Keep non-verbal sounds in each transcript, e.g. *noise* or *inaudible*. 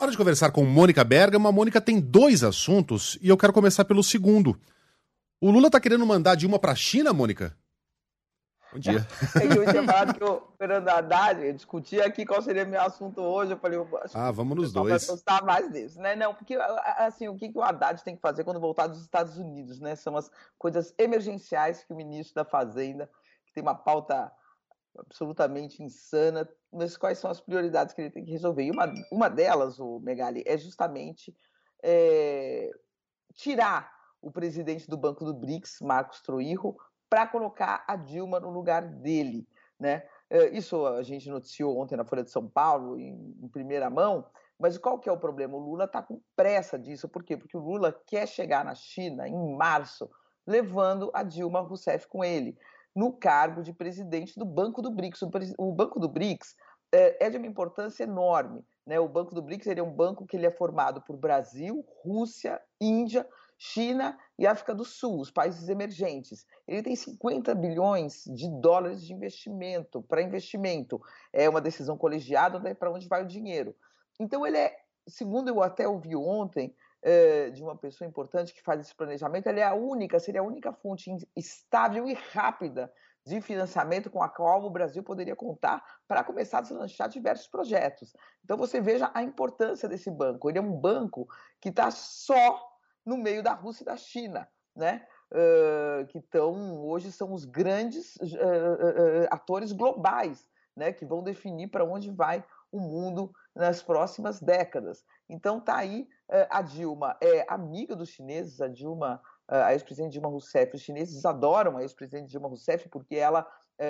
Hora de conversar com Mônica Bergamo. A Mônica tem dois assuntos e eu quero começar pelo segundo. O Lula tá querendo mandar Dilma pra China, Mônica? Bom dia. eu tinha falado que o Fernando Haddad, eu discutia aqui qual seria meu assunto hoje. Eu falei, eu acho ah, vamos nos dois. vai gostar mais disso, né? Não, porque assim, o que, que o Haddad tem que fazer quando voltar dos Estados Unidos, né? São as coisas emergenciais que o ministro da Fazenda, que tem uma pauta absolutamente insana, mas quais são as prioridades que ele tem que resolver? E uma, uma delas, o Megali, é justamente é, tirar o presidente do Banco do BRICS, Marcos Troirro, para colocar a Dilma no lugar dele. Né? É, isso a gente noticiou ontem na Folha de São Paulo, em, em primeira mão, mas qual que é o problema? O Lula está com pressa disso. Por quê? Porque o Lula quer chegar na China em março, levando a Dilma Rousseff com ele, no cargo de presidente do Banco do BRICS. O, Banco do BRICS é, é de uma importância enorme. Né? O Banco do BRICS ele é um banco que ele é formado por Brasil, Rússia, Índia, China e África do Sul, os países emergentes. Ele tem 50 bilhões de dólares de investimento para investimento. É uma decisão colegiada né, para onde vai o dinheiro. Então ele é, segundo eu até ouvi ontem é, de uma pessoa importante que faz esse planejamento, ele é a única, seria a única fonte estável e rápida de financiamento com a qual o Brasil poderia contar para começar a deslanchar diversos projetos. Então você veja a importância desse banco. Ele é um banco que está só no meio da Rússia e da China, né? Uh, que estão hoje são os grandes uh, uh, atores globais, né? Que vão definir para onde vai o mundo nas próximas décadas. Então tá aí a Dilma é amiga dos chineses, a Dilma, a ex-presidente Dilma Rousseff, os chineses adoram a ex-presidente Dilma Rousseff porque ela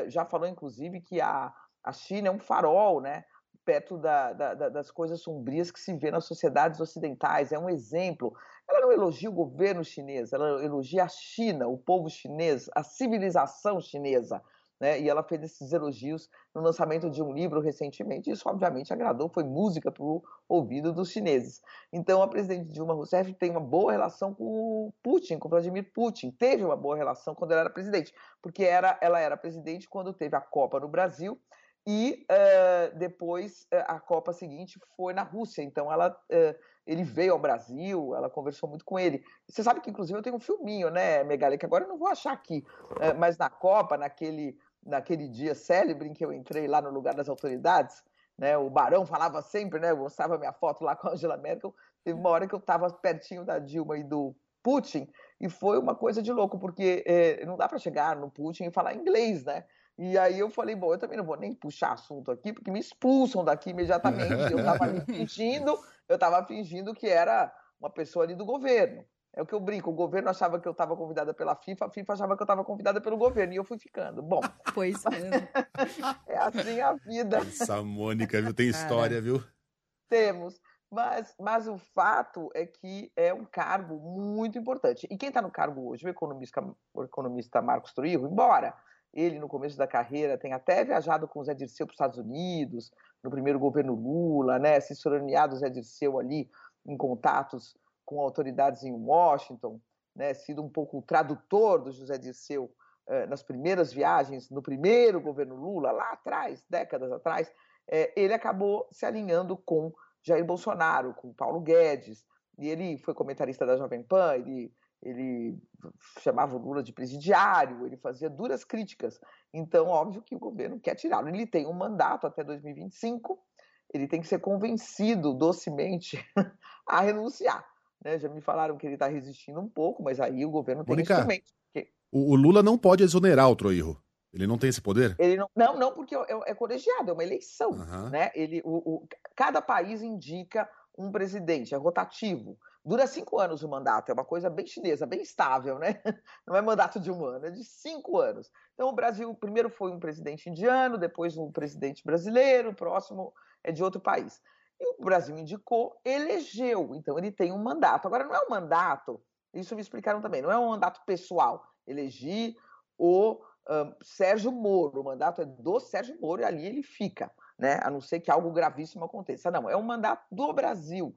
já falou inclusive que a, a China é um farol, né? perto da, da, das coisas sombrias que se vê nas sociedades ocidentais. É um exemplo. Ela não elogia o governo chinês, ela elogia a China, o povo chinês, a civilização chinesa. Né? E ela fez esses elogios no lançamento de um livro recentemente. Isso, obviamente, agradou, foi música para o ouvido dos chineses. Então, a presidente Dilma Rousseff tem uma boa relação com o Putin, com Vladimir Putin. Teve uma boa relação quando ela era presidente, porque era, ela era presidente quando teve a Copa no Brasil e uh, depois uh, a Copa seguinte foi na Rússia. Então ela, uh, ele veio ao Brasil, ela conversou muito com ele. Você sabe que inclusive eu tenho um filminho, né, Megali, que agora eu não vou achar aqui, mas na Copa, naquele, naquele dia célebre em que eu entrei lá no lugar das autoridades, né, o Barão falava sempre, né, eu mostrava minha foto lá *laughs* com a Angela Merkel. Teve uma hora que eu estava pertinho da Dilma e do Putin e foi uma coisa de louco porque eh, não dá para chegar no Putin e falar inglês, né? E aí eu falei, bom, eu também não vou nem puxar assunto aqui, porque me expulsam daqui imediatamente. Eu estava *laughs* fingindo, eu estava fingindo que era uma pessoa ali do governo. É o que eu brinco, o governo achava que eu estava convidada pela FIFA, a FIFA achava que eu estava convidada pelo governo, e eu fui ficando. Bom. *laughs* Pois mesmo. é assim a vida. Essa Mônica, viu? Tem história, viu? Temos. Mas, mas o fato é que é um cargo muito importante. E quem está no cargo hoje, o economista, o economista Marcos Truirro, embora ele, no começo da carreira, tem até viajado com o Zé Dirceu para os Estados Unidos, no primeiro governo Lula, né, assessorando o Zé Dirceu ali em contatos com autoridades em Washington, né, sido um pouco o tradutor do José Dirceu eh, nas primeiras viagens, no primeiro governo Lula, lá atrás, décadas atrás, eh, ele acabou se alinhando com Jair Bolsonaro, com Paulo Guedes, e ele foi comentarista da Jovem Pan, ele ele chamava o Lula de presidiário, ele fazia duras críticas. Então, óbvio que o governo quer tirá-lo. Ele tem um mandato até 2025, ele tem que ser convencido docemente *laughs* a renunciar. Né? Já me falaram que ele está resistindo um pouco, mas aí o governo tem Mônica, instrumentos. Porque O, o Lula não pode exonerar o Troirro. Ele não tem esse poder? ele não, não, não, porque é, é colegiado, é uma eleição. Aham. Né? Ele, o, o- cada país indica um presidente, é rotativo. Dura cinco anos o mandato, é uma coisa bem chinesa, bem estável, né? *laughs* Não é mandato de um ano, é de cinco anos. Então o Brasil primeiro foi um presidente indiano, depois um presidente brasileiro, o próximo é de outro país. E o Brasil indicou, elegeu, então ele tem um mandato. Agora não é um mandato, isso me explicaram também, não é um mandato pessoal. Elegi o ahn, Sérgio Moro, o mandato é do Sérgio Moro e ali ele fica, né? A não ser que algo gravíssimo aconteça. Não, é um mandato do Brasil.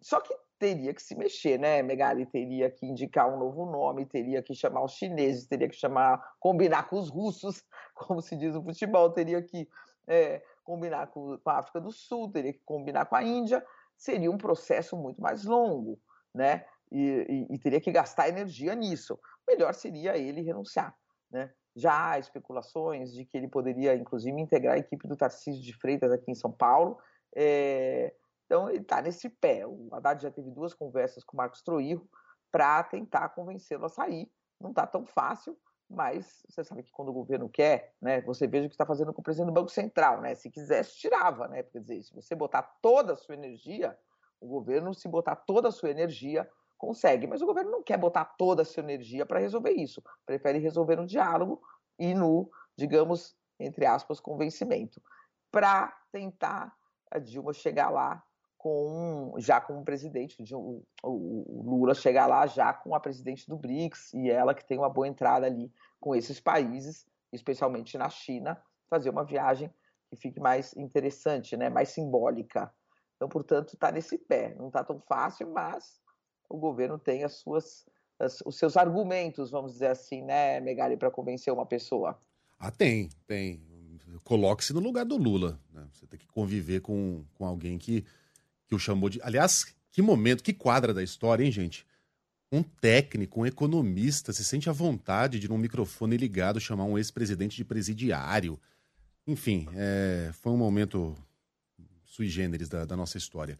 Só que teria que se mexer, né, Megali? Teria que indicar um novo nome, teria que chamar os chineses, teria que chamar, combinar com os russos, *laughs* como se diz no futebol, teria que é, combinar com, a África do Sul, teria que combinar com a Índia. Seria um processo muito mais longo, né? E, e- e teria que gastar energia nisso. Melhor seria ele renunciar, né? Já há especulações de que ele poderia, inclusive, integrar a equipe do Tarcísio de Freitas aqui em São Paulo. É, Então, ele está nesse pé. O Haddad já teve duas conversas com o Marcos Troirro para tentar convencê-lo a sair. Não está tão fácil, mas você sabe que quando o governo quer, né, você veja o que está fazendo com o presidente do Banco Central. Né? Se quisesse, tirava. Né? Quer dizer, se você botar toda a sua energia, o governo, se botar toda a sua energia, consegue. Mas o governo não quer botar toda a sua energia para resolver isso. Prefere resolver no diálogo e no, digamos, entre aspas, convencimento. Para tentar a Dilma chegar lá com já com o presidente, o- o Lula chegar lá já com a presidente do BRICS e ela que tem uma boa entrada ali com esses países, especialmente na China, fazer uma viagem que fique mais interessante, né, mais simbólica. Então, portanto, está nesse pé. Não está tão fácil, mas o governo tem as suas, as- os seus argumentos, vamos dizer assim, né, Megali, para convencer uma pessoa. Ah, tem, tem. Coloque-se no lugar do Lula. né? Você tem que conviver com, com alguém que, que o chamou de. Aliás, que momento, que quadra da história, hein, gente? Um técnico, um economista se sente à vontade de, num microfone ligado, chamar um ex-presidente de presidiário. Enfim, é, foi um momento sui generis da, da nossa história.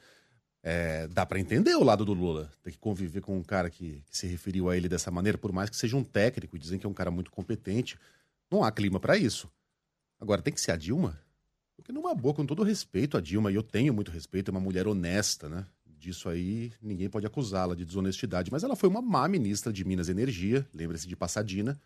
É, dá pra entender o lado do Lula. Ter que conviver com um cara que, que se referiu a ele dessa maneira, por mais que seja um técnico dizem que é um cara muito competente. Não há clima pra isso. Agora, tem que ser a Dilma? Porque numa boa, com todo respeito a Dilma, e eu tenho muito respeito, é uma mulher honesta, né? Disso aí, ninguém pode acusá-la de desonestidade. Mas ela foi uma má ministra de Minas e Energia, lembre-se de Passadina.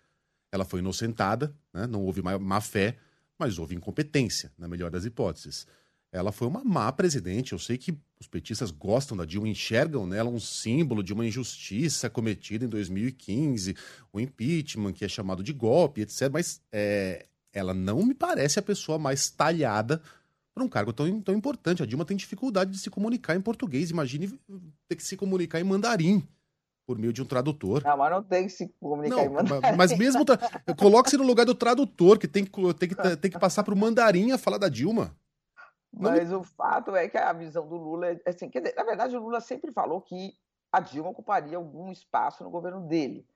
Ela foi inocentada, né? não houve má, má fé, mas houve incompetência, na melhor das hipóteses. Ela foi uma má presidente. Eu sei que os petistas gostam da Dilma, enxergam nela um símbolo de uma injustiça cometida em 2015, o impeachment, que é chamado de golpe, etc. Mas é, ela não me parece a pessoa mais talhada para um cargo tão, tão importante. A Dilma tem dificuldade de se comunicar em português. Imagine ter que se comunicar em mandarim por meio de um tradutor. Não, mas não tem que se comunicar em Não, mandarim. ma- mas mesmo. tra- Coloque-se no lugar do tradutor, que tem que, tem que, *laughs* tem que passar para o mandarim a falar da Dilma. Não me- Mas o fato é que a visão do Lula é assim, dizer, na verdade o Lula sempre falou que a Dilma ocuparia algum espaço no governo dele,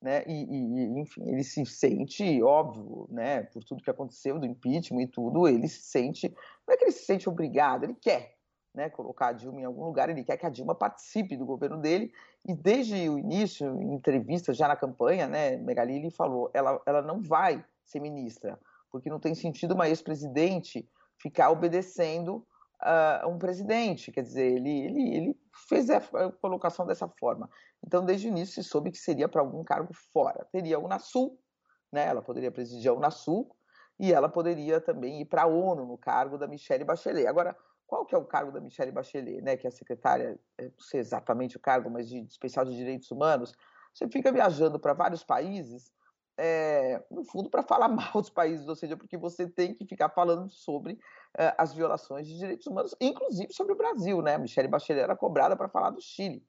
né? E, e- enfim, ele se sente, óbvio, né? Por tudo que aconteceu do impeachment e tudo, ele se sente, não é que ele se sente obrigado, ele quer, né? Colocar a Dilma em algum lugar, ele quer que a Dilma participe do governo dele. E desde o início, em entrevistas já na campanha, né? Megali ele falou, ela, ela não vai ser ministra, porque não tem sentido uma ex-presidente ficar obedecendo a um presidente. Quer dizer, ele, ele, ele fez a colocação dessa forma. Então, desde o início, se soube que seria para algum cargo fora. Teria a Unasul, né? ela poderia presidir a Unasul, e ela poderia também ir para a ONU no cargo da Michelle Bachelet. Agora, qual que é o cargo da Michelle Bachelet, né? que é a secretária, eu não sei exatamente o cargo, mas de especial de direitos humanos? Você fica viajando para vários países é, no fundo, para falar *laughs* mal dos países, ou seja, porque você tem que ficar falando sobre é, as violações de direitos humanos, inclusive sobre o Brasil, né? Michelle Bachelet era cobrada para falar do Chile,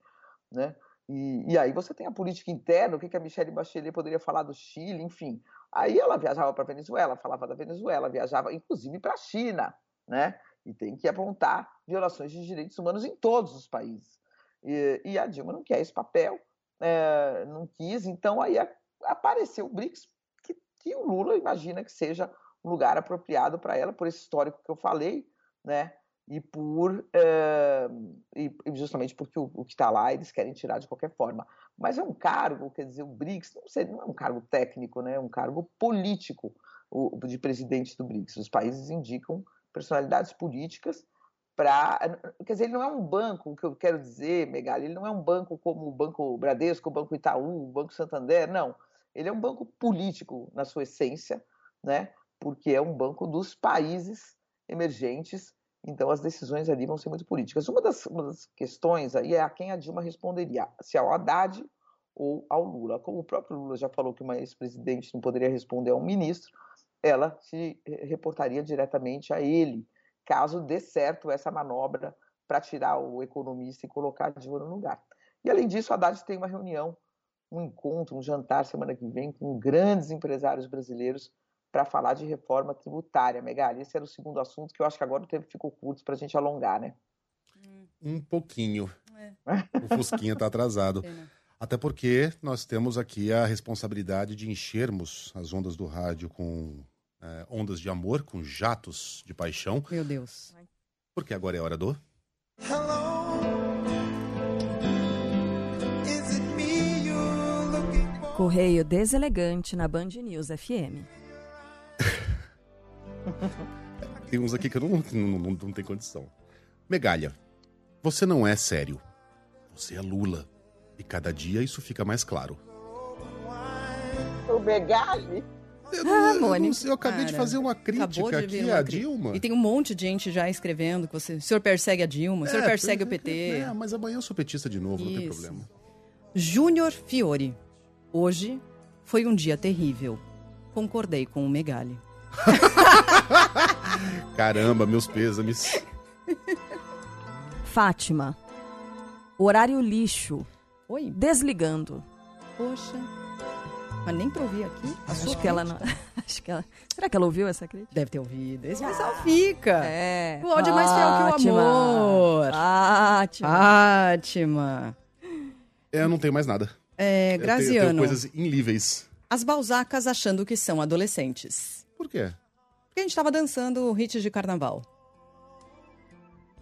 né? E, e, aí você tem a política interna, o que, que a Michelle Bachelet poderia falar do Chile, enfim. Aí ela viajava para a Venezuela, falava da Venezuela, viajava inclusive para a China, né? E tem que apontar violações de direitos humanos em todos os países. E, e a Dilma não quer esse papel, é, não quis, então aí a, apareceu o BRICS, que, que, o Lula imagina que seja um lugar apropriado para ela, por esse histórico que eu falei, né? e por eh, e justamente porque o, o que está lá eles querem tirar de qualquer forma. Mas é um cargo, quer dizer, o BRICS não, sei, não é um cargo técnico, né? é um cargo político o, de presidente do BRICS. Os países indicam personalidades políticas para. Quer dizer, ele não é um banco, o que eu quero dizer, Megali, ele não é um banco como o Banco Bradesco, o Banco Itaú, o Banco Santander, não. Ele é um banco político na sua essência, né? porque é um banco dos países emergentes, então as decisões ali vão ser muito políticas. Uma das, uma das questões aí é a quem a Dilma responderia, se ao Haddad ou ao Lula. Como o próprio Lula já falou que uma ex-presidente não poderia responder a um ministro, ela se reportaria diretamente a ele, caso dê certo essa manobra para tirar o economista e colocar a Dilma no lugar. E além disso, a Haddad tem uma reunião, um encontro, um jantar semana que vem com grandes empresários brasileiros para falar de reforma tributária. Megali, esse era o segundo assunto que eu acho que agora o tempo ficou curto para a gente alongar, né? Um pouquinho. É. O Fusquinha está atrasado. *laughs* Até porque nós temos aqui a responsabilidade de enchermos as ondas do rádio com é, ondas de amor, com jatos de paixão. Meu Deus. Porque agora é hora do. Correio deselegante na Band News FM. *laughs* tem uns aqui que eu não, não, não, não tenho condição. Megalha, você não é sério. Você é Lula. E cada dia isso fica mais claro. O Megali? Eu, ah, eu, eu, eu acabei de fazer uma crítica aqui à Dilma. E tem um monte de gente já escrevendo que você, o senhor persegue a Dilma, o senhor é, persegue o PT. É, mas amanhã eu sou petista de novo, Isso. não tem problema. Júnior Fiore. Hoje foi um dia terrível. Concordei com o Megali. *laughs* Caramba, meus pêsames. Fátima. Horário lixo. Oi. Desligando. Poxa. Mas nem pra ouvir aqui. acho que ela não. *laughs* Acho que ela. Será que ela ouviu essa crítica? Deve ter ouvido. Esse pessoal fica. É. O áudio é mais fiel que o amor. Fátima. Fátima. É, eu não tenho mais nada. É, Graziano. Eu tenho, tenho coisas inlíveis. As balzacas achando que são adolescentes. Por quê? Porque a gente tava dançando hits de carnaval.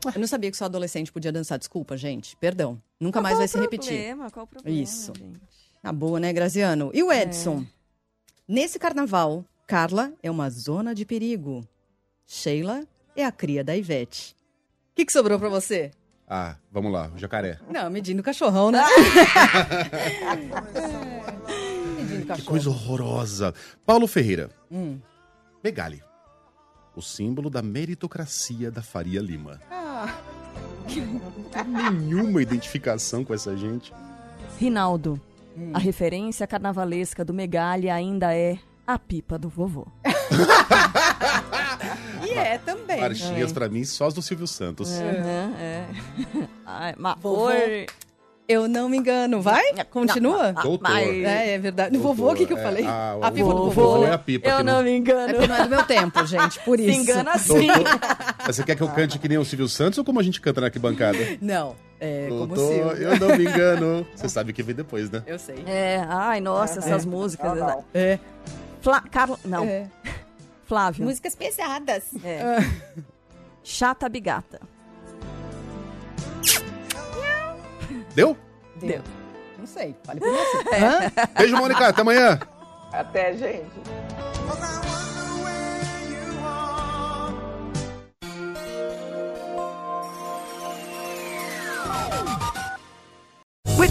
Eu não sabia que só adolescente podia dançar. Desculpa, gente. Perdão. Nunca mais vai se repetir. Qual o problema? Isso. Gente? Na boa, né, Graziano? E o Edson? É. Nesse carnaval, Carla é uma zona de perigo. Sheila é a cria da Ivete. O que, que sobrou para você? Ah, vamos lá, o jacaré. Não, medindo cachorrão, né? *laughs* medindo cachorro. Que coisa horrorosa. Paulo Ferreira. Hum. Megali. O símbolo da meritocracia da Faria Lima. Ah. Nenhuma identificação com essa gente. Rinaldo. Hum. A referência carnavalesca do Megali ainda é a pipa do vovô. *laughs* e é também. Marchinhas é. pra mim só as do Silvio Santos. Uhum, é. *laughs* Ai, mas vovô. Eu não me engano. Vai? Continua? Doutor. É, é verdade. No vovô, o que, que eu é, falei? a, a, pipa do vovô. É a pipa. Eu não... não me engano. É não é do meu tempo, gente, por *laughs* isso. Se engana sim. Você quer que eu cante que nem o Silvio Santos ou como a gente canta na arquibancada? Não. É, Doutor, eu não me engano. *laughs* Você sabe que vem depois, né? Eu sei. É, ai, nossa, essas músicas. Não, não. É. Flá... Carla... Não. É. Flávio. Músicas pesadas. É. Chata Bigata. Deu? Deu. Não sei, fale por você. É. Beijo, Mônica. Até amanhã. Até, gente.